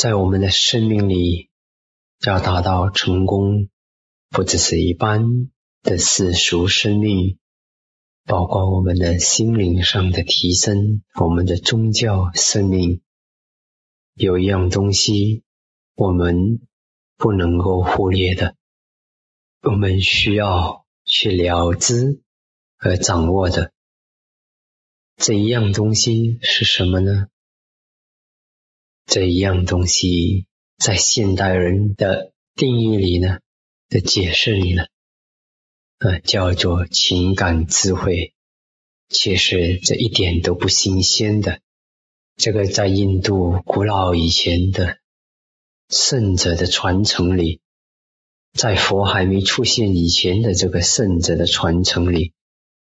在我们的生命里要达到成功，不只是一般的世俗生命，包括我们的心灵上的提升，我们的宗教生命，有一样东西我们不能够忽略的，我们需要去了知和掌握的这一样东西是什么呢？这一样东西，在现代人的定义里呢，的解释里呢，呃，叫做情感智慧。其实这一点都不新鲜的。这个在印度古老以前的圣者的传承里，在佛还没出现以前的这个圣者的传承里，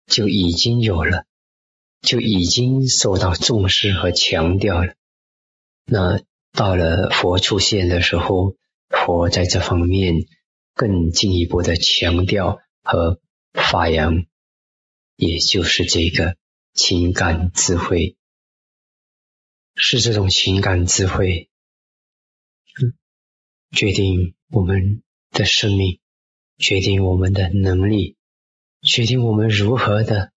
就已经有了，就已经受到重视和强调了。那到了佛出现的时候，佛在这方面更进一步的强调和发扬，也就是这个情感智慧，是这种情感智慧，嗯，决定我们的生命，决定我们的能力，决定我们如何的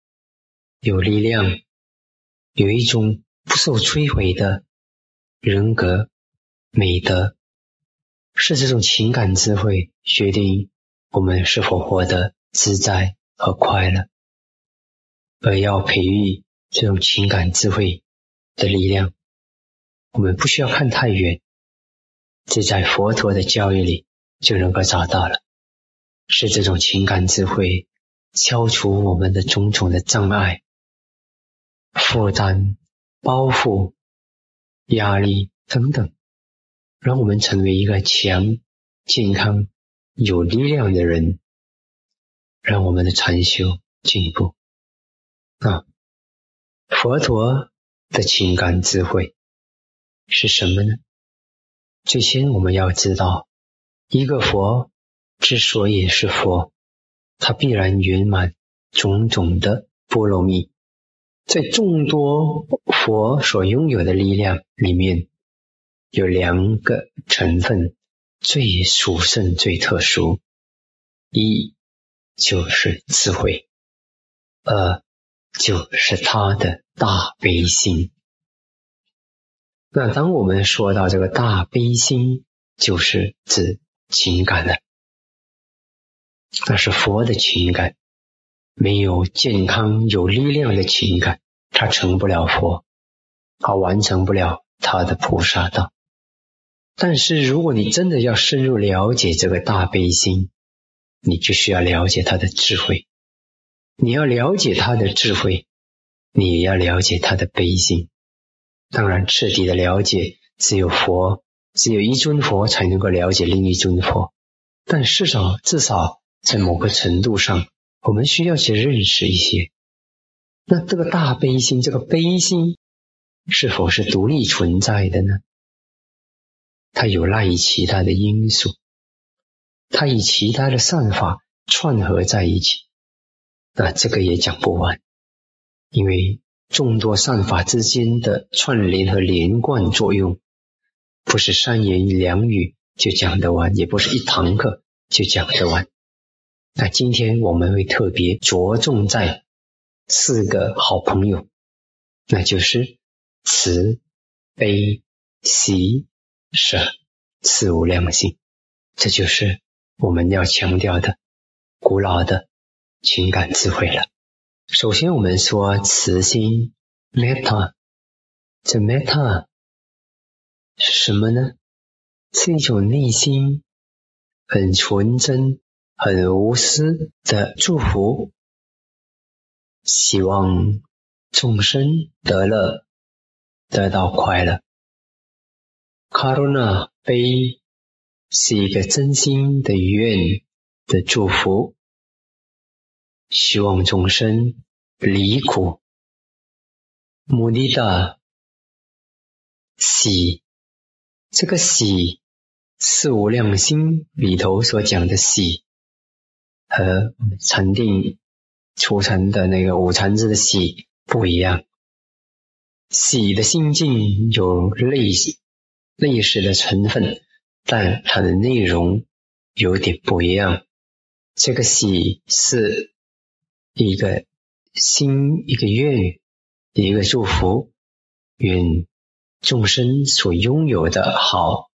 有力量，有一种不受摧毁的。人格、美德是这种情感智慧决定我们是否活得自在和快乐，而要培育这种情感智慧的力量，我们不需要看太远，只在佛陀的教育里就能够找到了。是这种情感智慧消除我们的种种的障碍、负担、包袱。压力等等，让我们成为一个强、健康、有力量的人，让我们的禅修进步。啊，佛陀的情感智慧是什么呢？最先我们要知道，一个佛之所以是佛，他必然圆满种种的波罗蜜。在众多佛所拥有的力量里面，有两个成分最殊胜、最特殊：一就是智慧，二就是他的大悲心。那当我们说到这个大悲心，就是指情感了，那是佛的情感。没有健康、有力量的情感，他成不了佛，他完成不了他的菩萨道。但是，如果你真的要深入了解这个大悲心，你就需要了解他的智慧。你要了解他的智慧，你也要了解他的悲心。当然，彻底的了解，只有佛，只有一尊佛才能够了解另一尊佛。但至少，至少在某个程度上。我们需要去认识一些，那这个大悲心，这个悲心是否是独立存在的呢？它有赖于其他的因素，它与其他的善法串合在一起，那这个也讲不完，因为众多善法之间的串联和连贯作用，不是三言两语就讲得完，也不是一堂课就讲得完。那今天我们会特别着重在四个好朋友，那就是慈、悲、喜、舍四无量心，这就是我们要强调的古老的情感智慧了。首先，我们说慈心 （metta），这 metta 是什么呢？是一种内心很纯真。很无私的祝福，希望众生得乐，得到快乐。Karuna 悲是一个真心的愿的祝福，希望众生离苦。目的的喜，这个喜是无量心里头所讲的喜。和禅定出成的那个五禅字的喜不一样，喜的心境有类类似的成分，但它的内容有点不一样。这个喜是一个心，一个愿，一个祝福，愿众生所拥有的好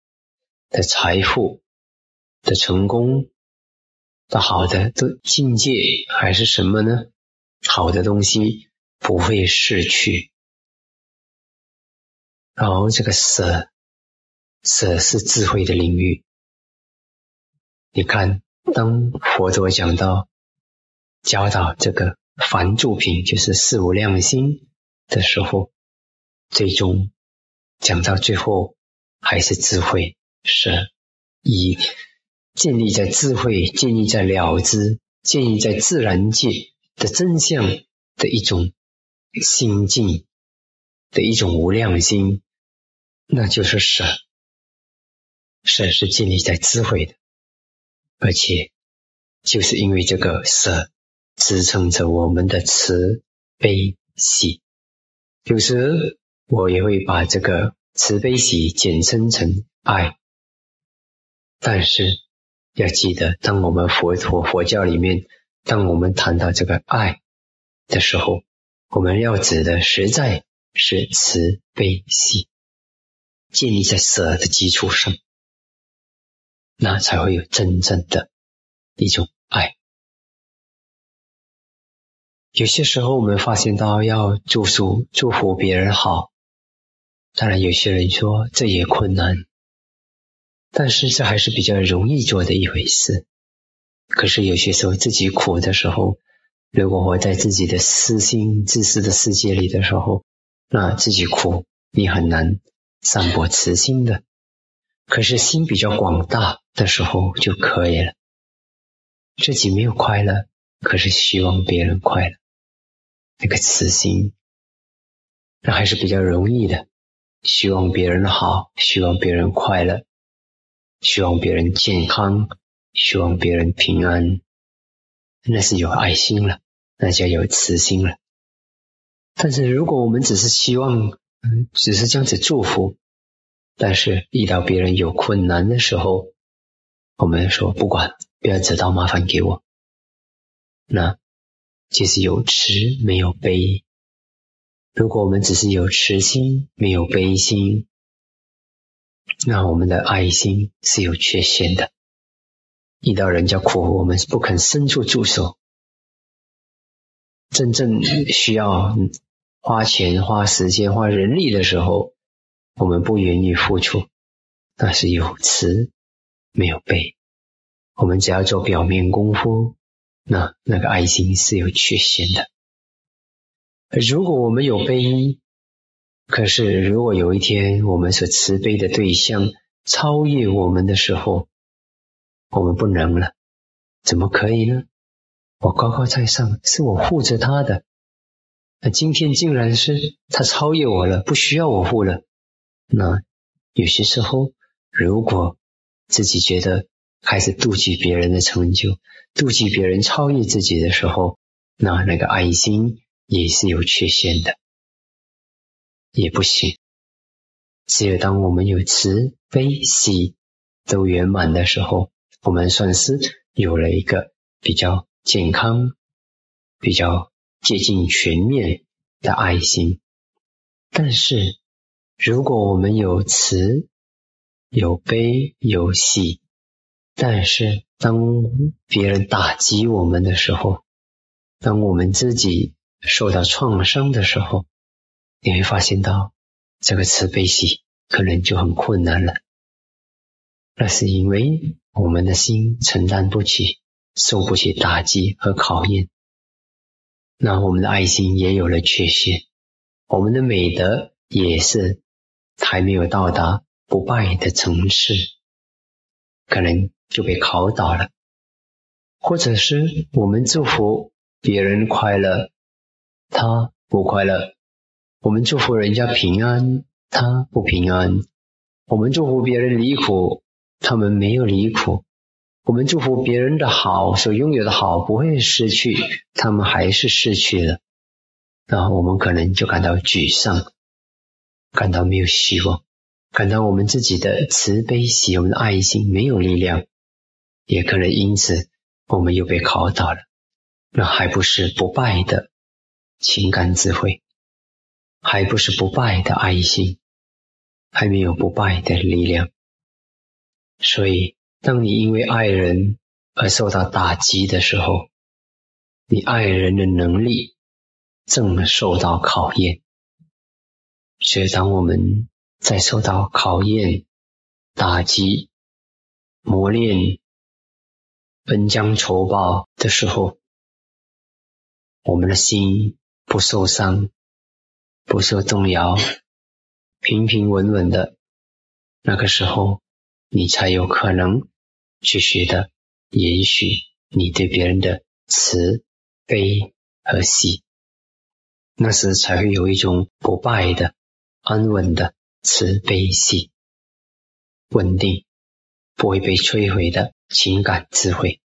的财富、的成功、的好的的境界，还是什么呢？好的东西不会逝去。然后这个舍，舍是智慧的领域。你看，当佛陀讲到教导这个凡住品，就是四无量心的时候，最终讲到最后还是智慧，舍，以建立在智慧、建立在了知、建立在自然界的真相的一种心境的一种无量心。那就是舍，舍是建立在智慧的，而且就是因为这个舍支撑着我们的慈悲喜。有时我也会把这个慈悲喜简称成爱，但是要记得，当我们佛陀佛教里面，当我们谈到这个爱的时候，我们要指的实在是慈悲喜。建立在舍的基础上，那才会有真正的一种爱。有些时候，我们发现到要祝福祝福别人好，当然有些人说这也困难，但是这还是比较容易做的一回事。可是有些时候自己苦的时候，如果活在自己的私心自私的世界里的时候，那自己苦，你很难。散播慈心的，可是心比较广大的时候就可以了。自己没有快乐，可是希望别人快乐，那个慈心，那还是比较容易的。希望别人好，希望别人快乐，希望别人健康，希望别人平安，那是有爱心了，那叫有慈心了。但是如果我们只是希望，只是这样子祝福，但是遇到别人有困难的时候，我们说不管，不要制造麻烦给我。那其实有慈没有悲。如果我们只是有慈心没有悲心，那我们的爱心是有缺陷的。遇到人家苦，我们是不肯伸出助手。真正需要。花钱、花时间、花人力的时候，我们不愿意付出，那是有慈没有悲。我们只要做表面功夫，那那个爱心是有缺陷的。如果我们有悲，可是如果有一天我们所慈悲的对象超越我们的时候，我们不能了，怎么可以呢？我高高在上，是我护着他的。那今天竟然是他超越我了，不需要我护了。那有些时候，如果自己觉得开始妒忌别人的成就，妒忌别人超越自己的时候，那那个爱心也是有缺陷的，也不行。只有当我们有慈悲喜都圆满的时候，我们算是有了一个比较健康、比较。接近全面的爱心，但是如果我们有慈、有悲、有喜，但是当别人打击我们的时候，当我们自己受到创伤的时候，你会发现到这个慈悲喜可能就很困难了。那是因为我们的心承担不起、受不起打击和考验。那我们的爱心也有了缺陷，我们的美德也是还没有到达不败的层次，可能就被考倒了，或者是我们祝福别人快乐，他不快乐；我们祝福人家平安，他不平安；我们祝福别人离苦，他们没有离苦。我们祝福别人的好，所拥有的好不会失去，他们还是失去了，那我们可能就感到沮丧，感到没有希望，感到我们自己的慈悲喜、我们的爱心没有力量，也可能因此我们又被考倒了。那还不是不败的情感智慧，还不是不败的爱心，还没有不败的力量。所以，当你因为爱人而受到打击的时候，你爱人的能力正受到考验。所以，当我们在受到考验、打击、磨练、恩将仇报的时候，我们的心不受伤、不受动摇，平平稳稳的，那个时候，你才有可能去学的延续你对别人的慈。悲和喜，那时才会有一种不败的、安稳的慈悲喜，稳定，不会被摧毁的情感智慧。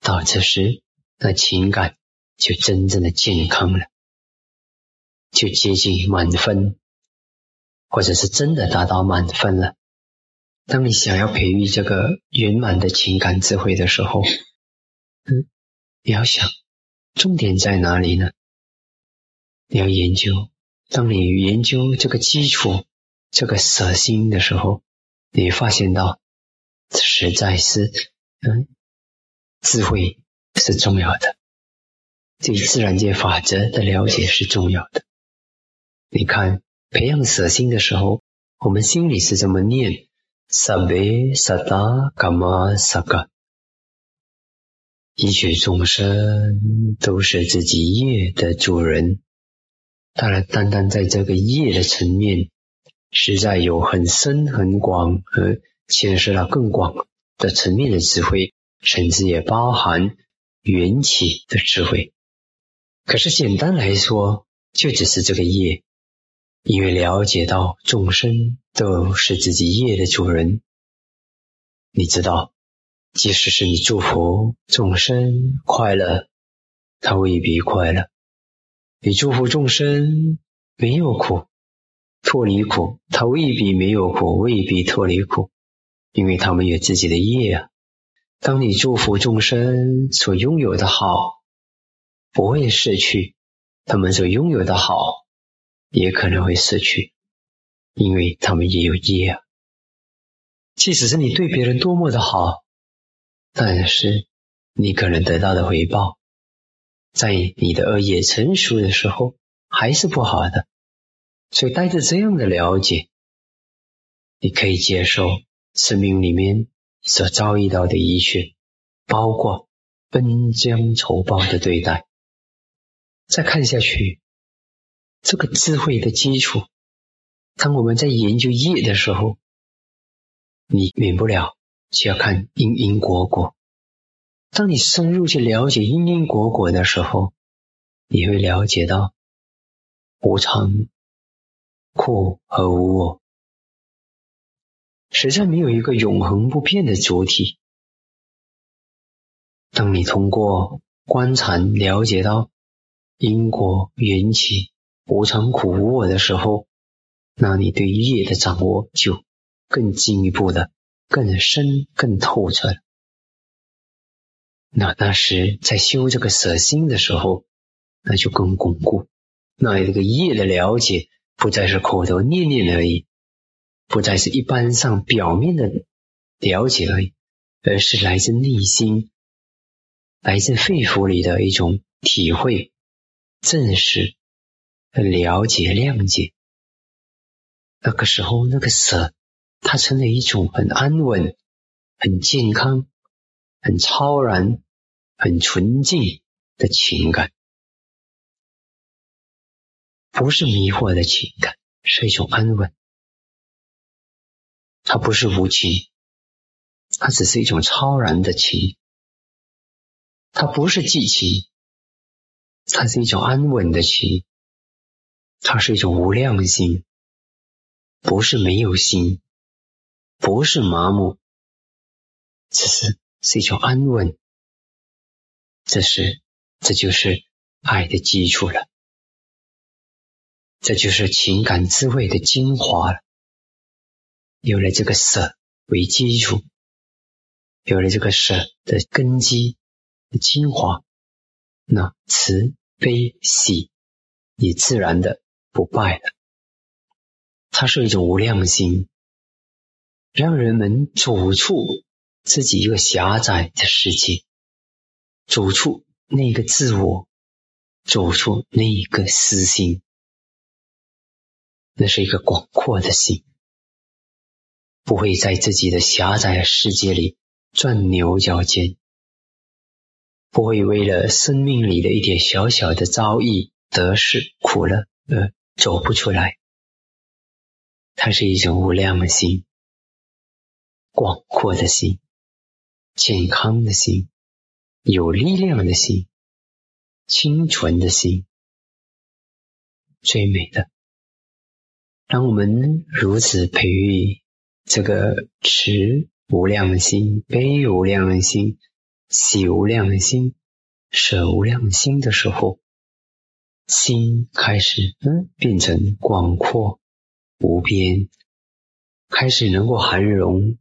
到这时，那情感就真正的健康了，就接近满分，或者是真的达到满分了。当你想要培育这个圆满的情感智慧的时候，嗯，你要想。重点在哪里呢？你要研究。当你研究这个基础、这个舍心的时候，你发现到实在是，嗯，智慧是重要的，对自然界法则的了解是重要的。你看，培养舍心的时候，我们心里是这么念：萨贝萨达伽玛萨嘎。一切众生都是自己业的主人，当然，单单在这个业的层面，实在有很深很广和牵涉到更广的层面的智慧，甚至也包含缘起的智慧。可是简单来说，就只是这个业，因为了解到众生都是自己业的主人，你知道。即使是你祝福众生快乐，他未必快乐；你祝福众生没有苦，脱离苦，他未必没有苦，未必脱离苦，因为他们有自己的业啊。当你祝福众生所拥有的好不会失去，他们所拥有的好也可能会失去，因为他们也有业啊。即使是你对别人多么的好。但是，你可能得到的回报，在你的恶业成熟的时候，还是不好的。所以，带着这样的了解，你可以接受生命里面所遭遇到的一切，包括恩将仇报的对待。再看下去，这个智慧的基础，当我们在研究业的时候，你免不了。就要看因因果果。当你深入去了解因因果果的时候，你会了解到无常、苦和无我，实在没有一个永恒不变的主体。当你通过观察了解到因果缘起、无常、苦、无我的时候，那你对业的掌握就更进一步的。更深、更透彻。那那时在修这个舍心的时候，那就更巩固。那这个业的了解不再是口头念念而已，不再是一般上表面的了解而已，而是来自内心、来自肺腑里的一种体会、证实、了解、谅解。那个时候，那个舍。它成了一种很安稳、很健康、很超然、很纯净的情感，不是迷惑的情感，是一种安稳。它不是无情，它只是一种超然的情。它不是寂情，它是一种安稳的情。它是一种无量心，不是没有心。不是麻木，只是是一种安稳。这是，这就是爱的基础了，这就是情感智慧的精华。有了这个舍为基础，有了这个舍的根基的精华，那慈悲喜也自然的不败的。它是一种无量心，让人们走出自己一个狭窄的世界，走出那个自我，走出那个私心。那是一个广阔的心，不会在自己的狭窄世界里钻牛角尖，不会为了生命里的一点小小的遭遇、得失、苦乐而走不出来。它是一种无量的心，广阔的心，健康的心，有力量的心，清纯的心，最美的。当我们如此培育这个持无量的心、悲无量的心、喜无量的心、舍无量心的时候，心开始嗯变成广阔无边，开始能够涵容，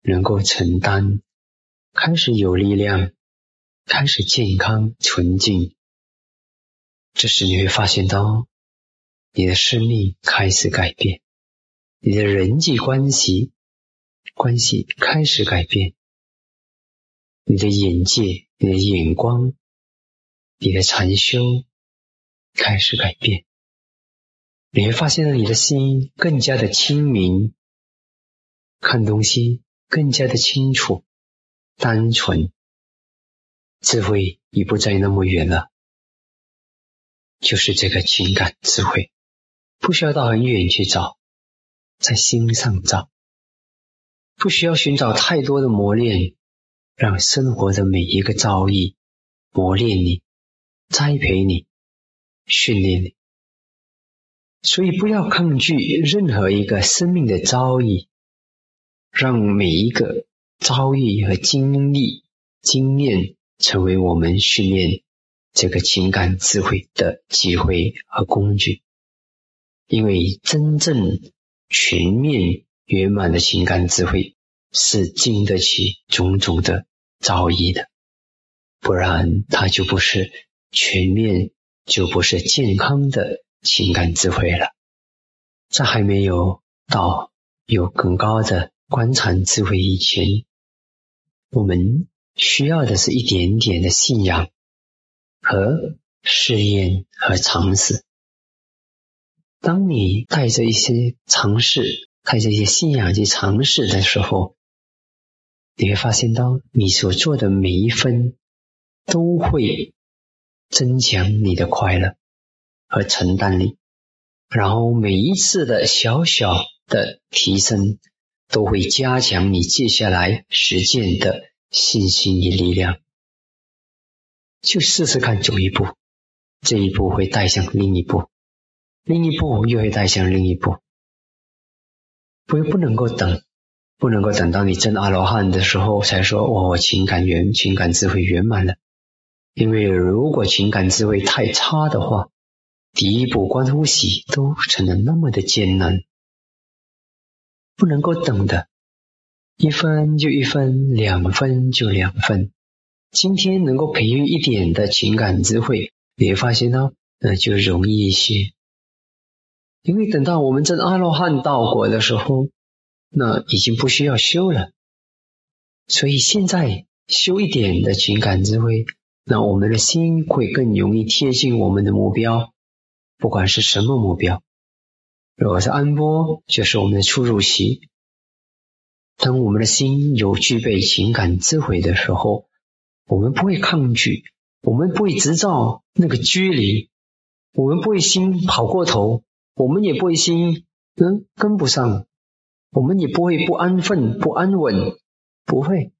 能够承担，开始有力量，开始健康纯净。这时你会发现到。你的生命开始改变，你的人际关系关系开始改变，你的眼界、你的眼光、你的禅修开始改变，你会发现你的心更加的清明，看东西更加的清楚、单纯，智慧已不再那么远了，就是这个情感智慧。不需要到很远去找，在心上找，不需要寻找太多的磨练，让生活的每一个遭遇磨练你、栽培你、训练你。所以不要抗拒任何一个生命的遭遇，让每一个遭遇和经历、经验成为我们训练这个情感智慧的机会和工具。因为真正全面圆满的情感智慧是经得起种种的遭遇的，不然它就不是全面，就不是健康的情感智慧了。在还没有到有更高的观察智慧以前，我们需要的是一点点的信仰和试验和尝试。当你带着一些尝试，带着一些信仰去尝试的时候，你会发现到你所做的每一分都会增强你的快乐和承担力，然后每一次的小小的提升都会加强你接下来实践的信心与力量。就试试看走一步，这一步会带向另一步。另一步又会带向另一步，不不能够等，不能够等到你真阿罗汉的时候才说我情感圆，情感智慧圆满了。因为如果情感智慧太差的话，第一步观呼吸都成了那么的艰难，不能够等的，一分就一分，两分就两分。今天能够培育一点的情感智慧，你会发现呢，那就容易一些。因为等到我们真阿罗汉道果的时候，那已经不需要修了。所以现在修一点的情感智慧，那我们的心会更容易贴近我们的目标，不管是什么目标。如果是安波，就是我们的初入席。当我们的心有具备情感智慧的时候，我们不会抗拒，我们不会制造那个距离，我们不会心跑过头。我们也不会心嗯跟不上，我们也不会不安分不安稳，不会，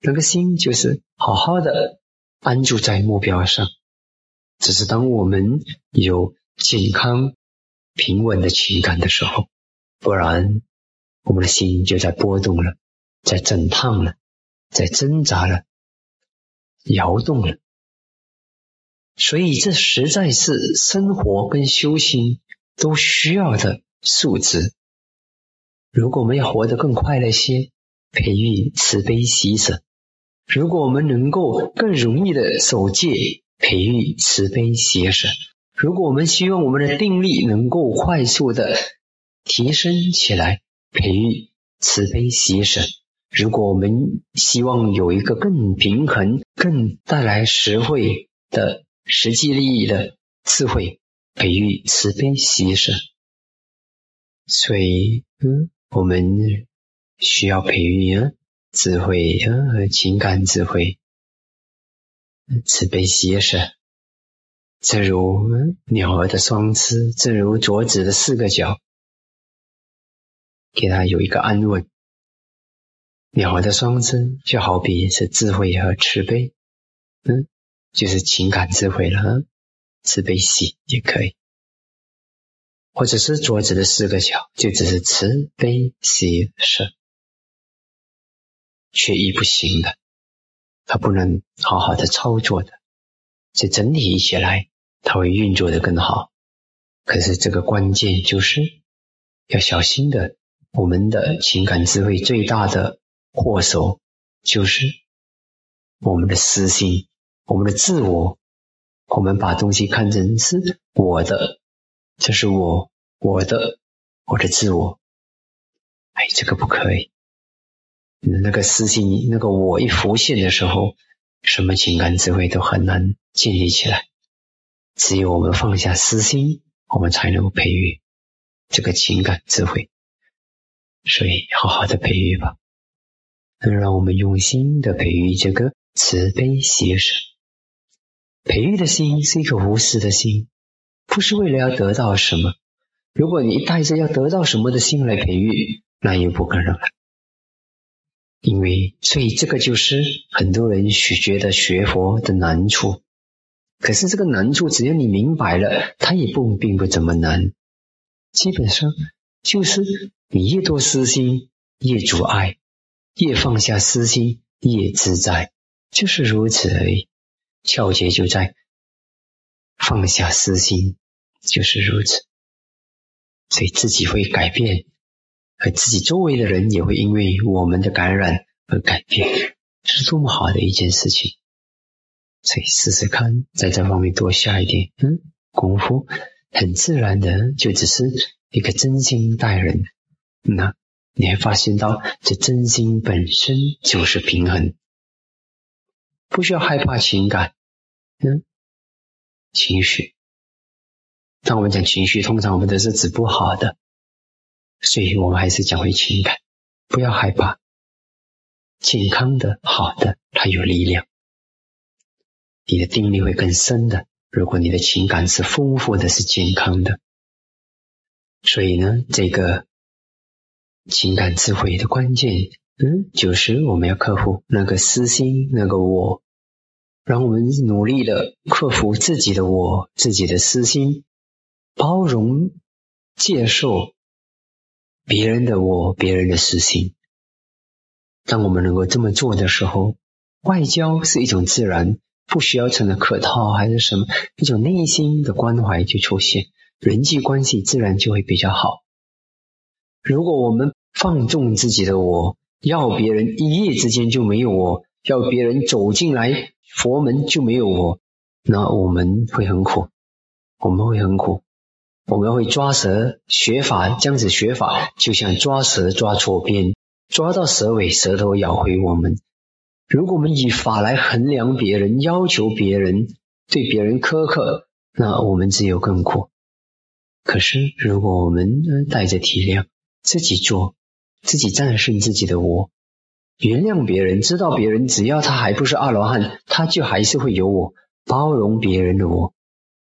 那个心就是好好的安住在目标上。只是当我们有健康平稳的情感的时候，不然我们的心就在波动了，在震荡了，在挣扎了，摇动了。所以这实在是生活跟修心。都需要的素质。如果我们要活得更快乐些，培育慈悲喜舍；如果我们能够更容易的守戒，培育慈悲喜舍；如果我们希望我们的定力能够快速的提升起来，培育慈悲喜舍；如果我们希望有一个更平衡、更带来实惠的实际利益的智慧，培育慈悲喜舍。所以，嗯。我们需要培育啊，智慧和情感智慧，慈悲喜舍，正如鸟儿的双翅，正如桌子的四个角，给它有一个安稳。鸟儿的双翅就好比是智慧和慈悲，嗯，就是情感智慧了，慈悲喜也可以。或者是桌子的四个角，就只是慈悲喜舍，缺一不行的，它不能好好的操作的。这整体一起来，它会运作的更好。可是这个关键就是要小心的，我们的情感智慧最大的祸首就是我们的私心，我们的自我，我们把东西看成是我的。这是我我的我的自我，哎，这个不可以。那个私心，那个我一浮现的时候，什么情感智慧都很难建立起来。只有我们放下私心，我们才能够培育这个情感智慧。所以，好好的培育吧。那让我们用心的培育这个慈悲喜舍。培育的心是一颗无私的心。不是为了要得到什么。如果你带着要得到什么的心来培育，那又不可能了。因为，所以这个就是很多人许觉得学佛的难处。可是这个难处，只要你明白了，它也不并不怎么难。基本上就是你越多私心，越阻碍；越放下私心，越自在，就是如此而已。窍诀就在。放下私心就是如此，所以自己会改变，和自己周围的人也会因为我们的感染而改变，这是多么好的一件事情！所以试试看，在这方面多下一点嗯功夫，很自然的就只是一个真心待人，那你会发现到这真心本身就是平衡，不需要害怕情感，嗯。情绪，当我们讲情绪，通常我们都是指不好的，所以我们还是讲回情感，不要害怕，健康的、好的，它有力量，你的定力会更深的。如果你的情感是丰富的、是健康的，所以呢，这个情感智慧的关键，嗯，就是我们要克服那个私心，那个我。让我们努力的克服自己的我、自己的私心，包容、接受别人的我、别人的私心。当我们能够这么做的时候，外交是一种自然，不需要成了客套还是什么，一种内心的关怀就出现，人际关系自然就会比较好。如果我们放纵自己的我，要别人一夜之间就没有我，要别人走进来。佛门就没有我，那我们会很苦，我们会很苦，我们会抓蛇学法，这样子学法就像抓蛇抓错边，抓到蛇尾，舌头咬回我们。如果我们以法来衡量别人，要求别人，对别人苛刻，那我们只有更苦。可是如果我们带着体谅，自己做，自己战胜自己的我。原谅别人，知道别人，只要他还不是阿罗汉，他就还是会有我包容别人的我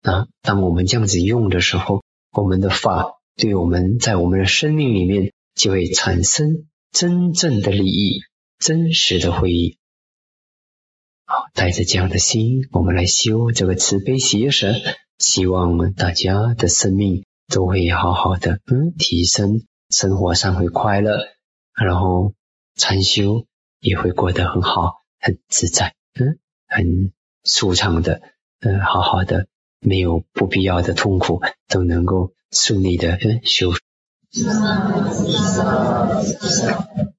啊。当我们这样子用的时候，我们的法对我们在我们的生命里面就会产生真正的利益，真实的会议。好，带着这样的心，我们来修这个慈悲喜舍，希望大家的生命都会好好的，嗯，提升，生活上会快乐，然后。禅修也会过得很好，很自在，嗯，很舒畅的，嗯，好好的，没有不必要的痛苦，都能够顺利的修。